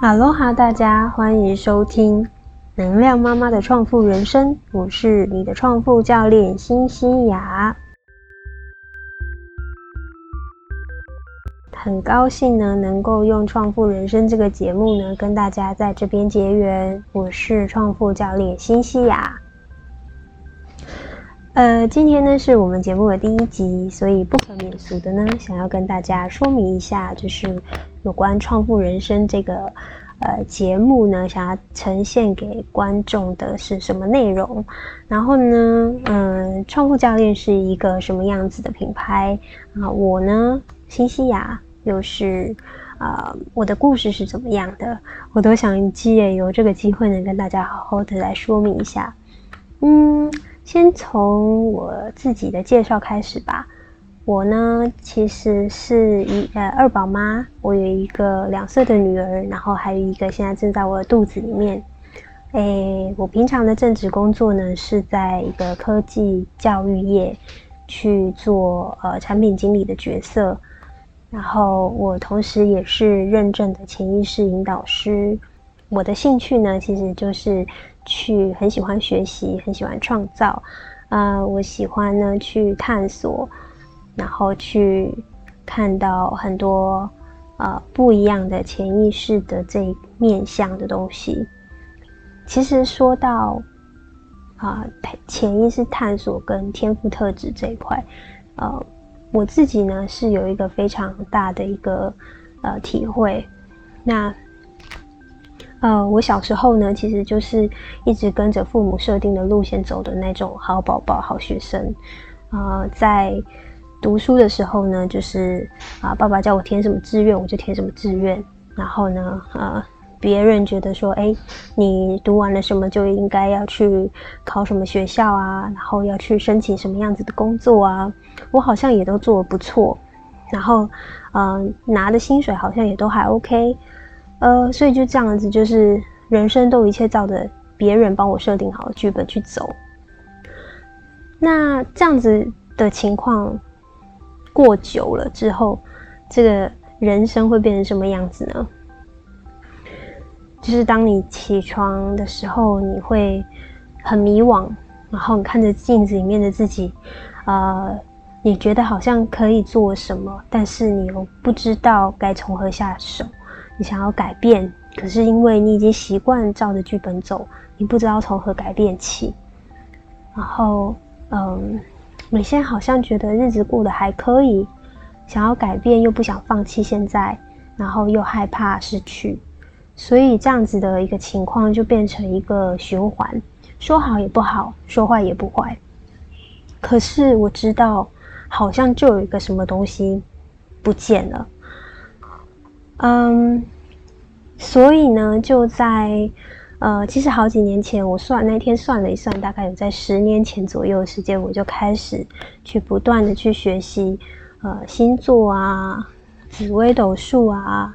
哈喽哈，大家欢迎收听能量妈妈的创富人生，我是你的创富教练辛西雅。很高兴呢，能够用创富人生这个节目呢，跟大家在这边结缘。我是创富教练辛西雅。呃，今天呢是我们节目的第一集，所以不可免俗的呢，想要跟大家说明一下，就是有关创富人生这个呃节目呢，想要呈现给观众的是什么内容。然后呢，嗯，创富教练是一个什么样子的品牌啊？我呢，新西亚又是啊，我的故事是怎么样的？我都想借由这个机会呢跟大家好好的来说明一下。嗯。先从我自己的介绍开始吧。我呢，其实是一呃二宝妈，我有一个两岁的女儿，然后还有一个现在正在我的肚子里面。诶，我平常的正职工作呢，是在一个科技教育业去做呃产品经理的角色。然后我同时也是认证的潜意识引导师。我的兴趣呢，其实就是。去很喜欢学习，很喜欢创造，呃，我喜欢呢去探索，然后去看到很多呃不一样的潜意识的这一面向的东西。其实说到啊潜意识探索跟天赋特质这一块，呃，我自己呢是有一个非常大的一个呃体会，那。呃，我小时候呢，其实就是一直跟着父母设定的路线走的那种好宝宝、好学生。啊，在读书的时候呢，就是啊，爸爸叫我填什么志愿，我就填什么志愿。然后呢，呃，别人觉得说，哎，你读完了什么就应该要去考什么学校啊，然后要去申请什么样子的工作啊，我好像也都做的不错。然后，嗯，拿的薪水好像也都还 OK。呃，所以就这样子，就是人生都一切照着别人帮我设定好的剧本去走。那这样子的情况过久了之后，这个人生会变成什么样子呢？就是当你起床的时候，你会很迷惘，然后你看着镜子里面的自己，呃，你觉得好像可以做什么，但是你又不知道该从何下手。你想要改变，可是因为你已经习惯照着剧本走，你不知道从何改变起。然后，嗯，你现在好像觉得日子过得还可以，想要改变又不想放弃现在，然后又害怕失去，所以这样子的一个情况就变成一个循环，说好也不好，说坏也不坏。可是我知道，好像就有一个什么东西不见了。嗯，所以呢，就在呃，其实好几年前，我算那天算了一算，大概有在十年前左右的时间，我就开始去不断的去学习呃星座啊、紫微斗数啊、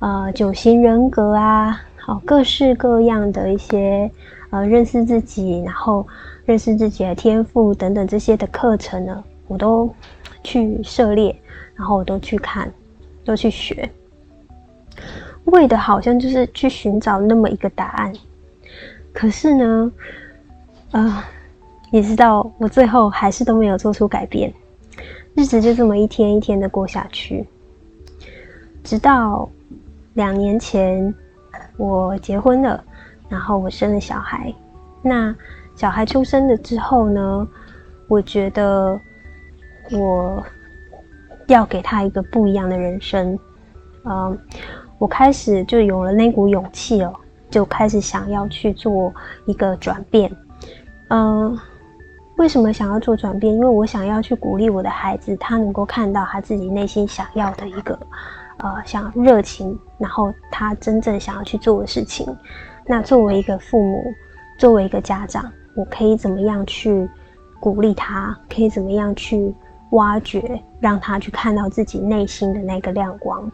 呃九型人格啊，好各式各样的一些呃认识自己，然后认识自己的天赋等等这些的课程呢，我都去涉猎，然后我都去看，都去学。为的好像就是去寻找那么一个答案，可是呢，啊，你知道，我最后还是都没有做出改变，日子就这么一天一天的过下去，直到两年前我结婚了，然后我生了小孩。那小孩出生了之后呢，我觉得我要给他一个不一样的人生，嗯。我开始就有了那股勇气哦，就开始想要去做一个转变。嗯，为什么想要做转变？因为我想要去鼓励我的孩子，他能够看到他自己内心想要的一个呃，想热情，然后他真正想要去做的事情。那作为一个父母，作为一个家长，我可以怎么样去鼓励他？可以怎么样去挖掘，让他去看到自己内心的那个亮光？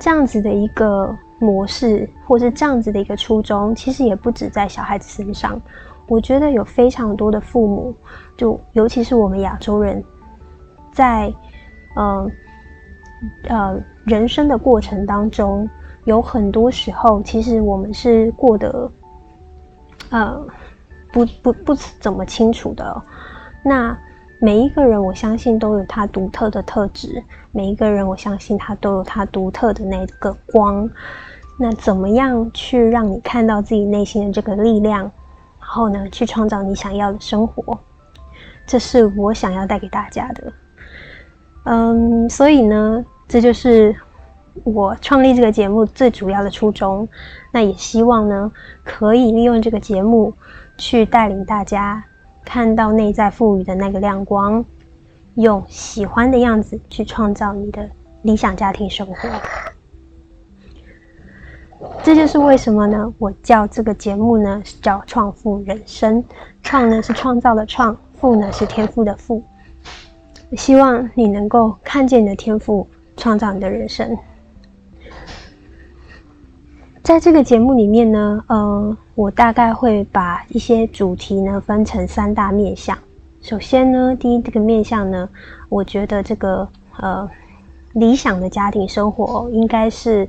这样子的一个模式，或是这样子的一个初衷，其实也不止在小孩子身上。我觉得有非常多的父母，就尤其是我们亚洲人，在嗯呃人生的过程当中，有很多时候，其实我们是过得，呃，不不不怎么清楚的。那每一个人，我相信都有他独特的特质。每一个人，我相信他都有他独特的那个光。那怎么样去让你看到自己内心的这个力量，然后呢，去创造你想要的生活？这是我想要带给大家的。嗯，所以呢，这就是我创立这个节目最主要的初衷。那也希望呢，可以利用这个节目去带领大家。看到内在赋予的那个亮光，用喜欢的样子去创造你的理想家庭生活。这就是为什么呢？我叫这个节目呢叫“创富人生”。创呢是创造的创，富呢是天赋的富。希望你能够看见你的天赋，创造你的人生。在这个节目里面呢，呃，我大概会把一些主题呢分成三大面向。首先呢，第一这个面向呢，我觉得这个呃理想的家庭生活应该是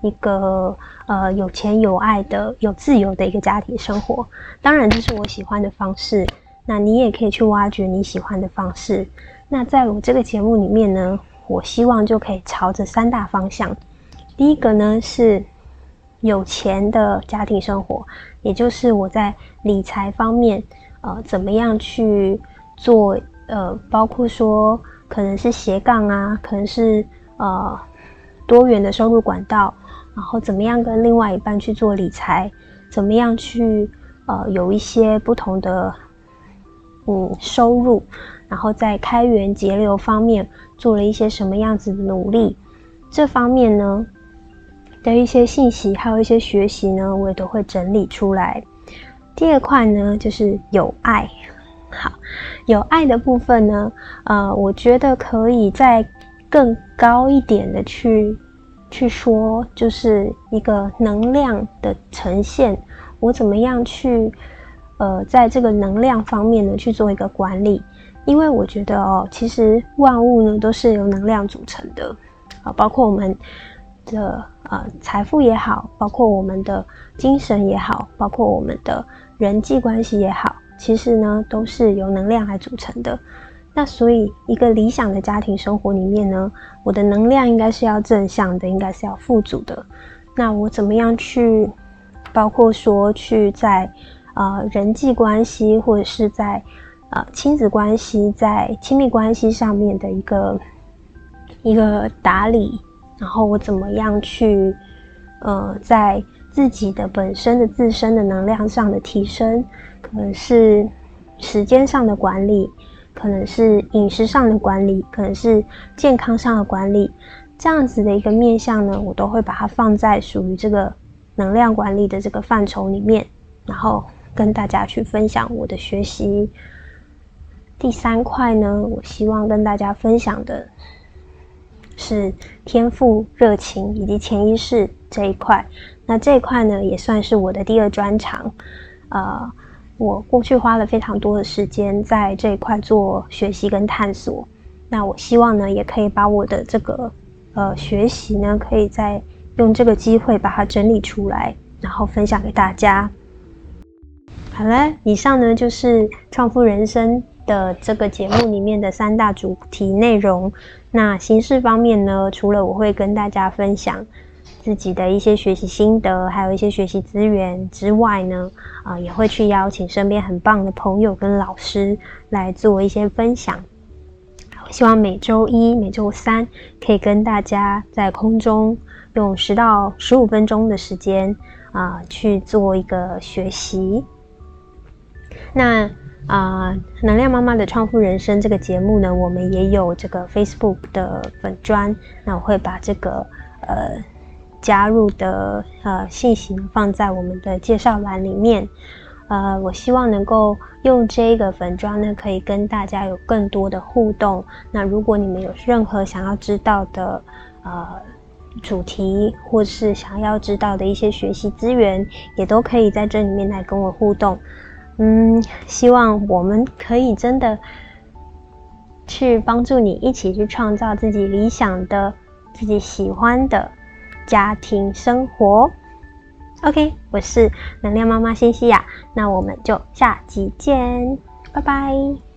一个呃有钱有爱的、有自由的一个家庭生活。当然，这是我喜欢的方式。那你也可以去挖掘你喜欢的方式。那在我这个节目里面呢，我希望就可以朝着三大方向。第一个呢是。有钱的家庭生活，也就是我在理财方面，呃，怎么样去做？呃，包括说可能是斜杠啊，可能是呃多元的收入管道，然后怎么样跟另外一半去做理财，怎么样去呃有一些不同的嗯收入，然后在开源节流方面做了一些什么样子的努力？这方面呢？的一些信息，还有一些学习呢，我也都会整理出来。第二块呢，就是有爱。好，有爱的部分呢，呃，我觉得可以再更高一点的去去说，就是一个能量的呈现。我怎么样去呃，在这个能量方面呢去做一个管理？因为我觉得哦，其实万物呢都是由能量组成的啊，包括我们。的呃财富也好，包括我们的精神也好，包括我们的人际关系也好，其实呢都是由能量来组成的。那所以一个理想的家庭生活里面呢，我的能量应该是要正向的，应该是要富足的。那我怎么样去，包括说去在呃人际关系或者是在呃亲子关系、在亲密关系上面的一个一个打理。然后我怎么样去，呃，在自己的本身的自身的能量上的提升，可能是时间上的管理，可能是饮食上的管理，可能是健康上的管理，这样子的一个面向呢，我都会把它放在属于这个能量管理的这个范畴里面，然后跟大家去分享我的学习。第三块呢，我希望跟大家分享的。是天赋、热情以及潜意识这一块。那这一块呢，也算是我的第二专长。呃，我过去花了非常多的时间在这一块做学习跟探索。那我希望呢，也可以把我的这个呃学习呢，可以再用这个机会把它整理出来，然后分享给大家。好了，以上呢就是创富人生。的这个节目里面的三大主题内容，那形式方面呢，除了我会跟大家分享自己的一些学习心得，还有一些学习资源之外呢，啊，也会去邀请身边很棒的朋友跟老师来做一些分享。我希望每周一、每周三可以跟大家在空中用十到十五分钟的时间啊去做一个学习。那。啊，能量妈妈的创富人生这个节目呢，我们也有这个 Facebook 的粉砖，那我会把这个呃加入的呃信息放在我们的介绍栏里面。呃，我希望能够用这个粉砖呢，可以跟大家有更多的互动。那如果你们有任何想要知道的呃主题，或是想要知道的一些学习资源，也都可以在这里面来跟我互动。嗯，希望我们可以真的去帮助你，一起去创造自己理想的、自己喜欢的家庭生活。OK，我是能量妈妈欣西亚，那我们就下集见，拜拜。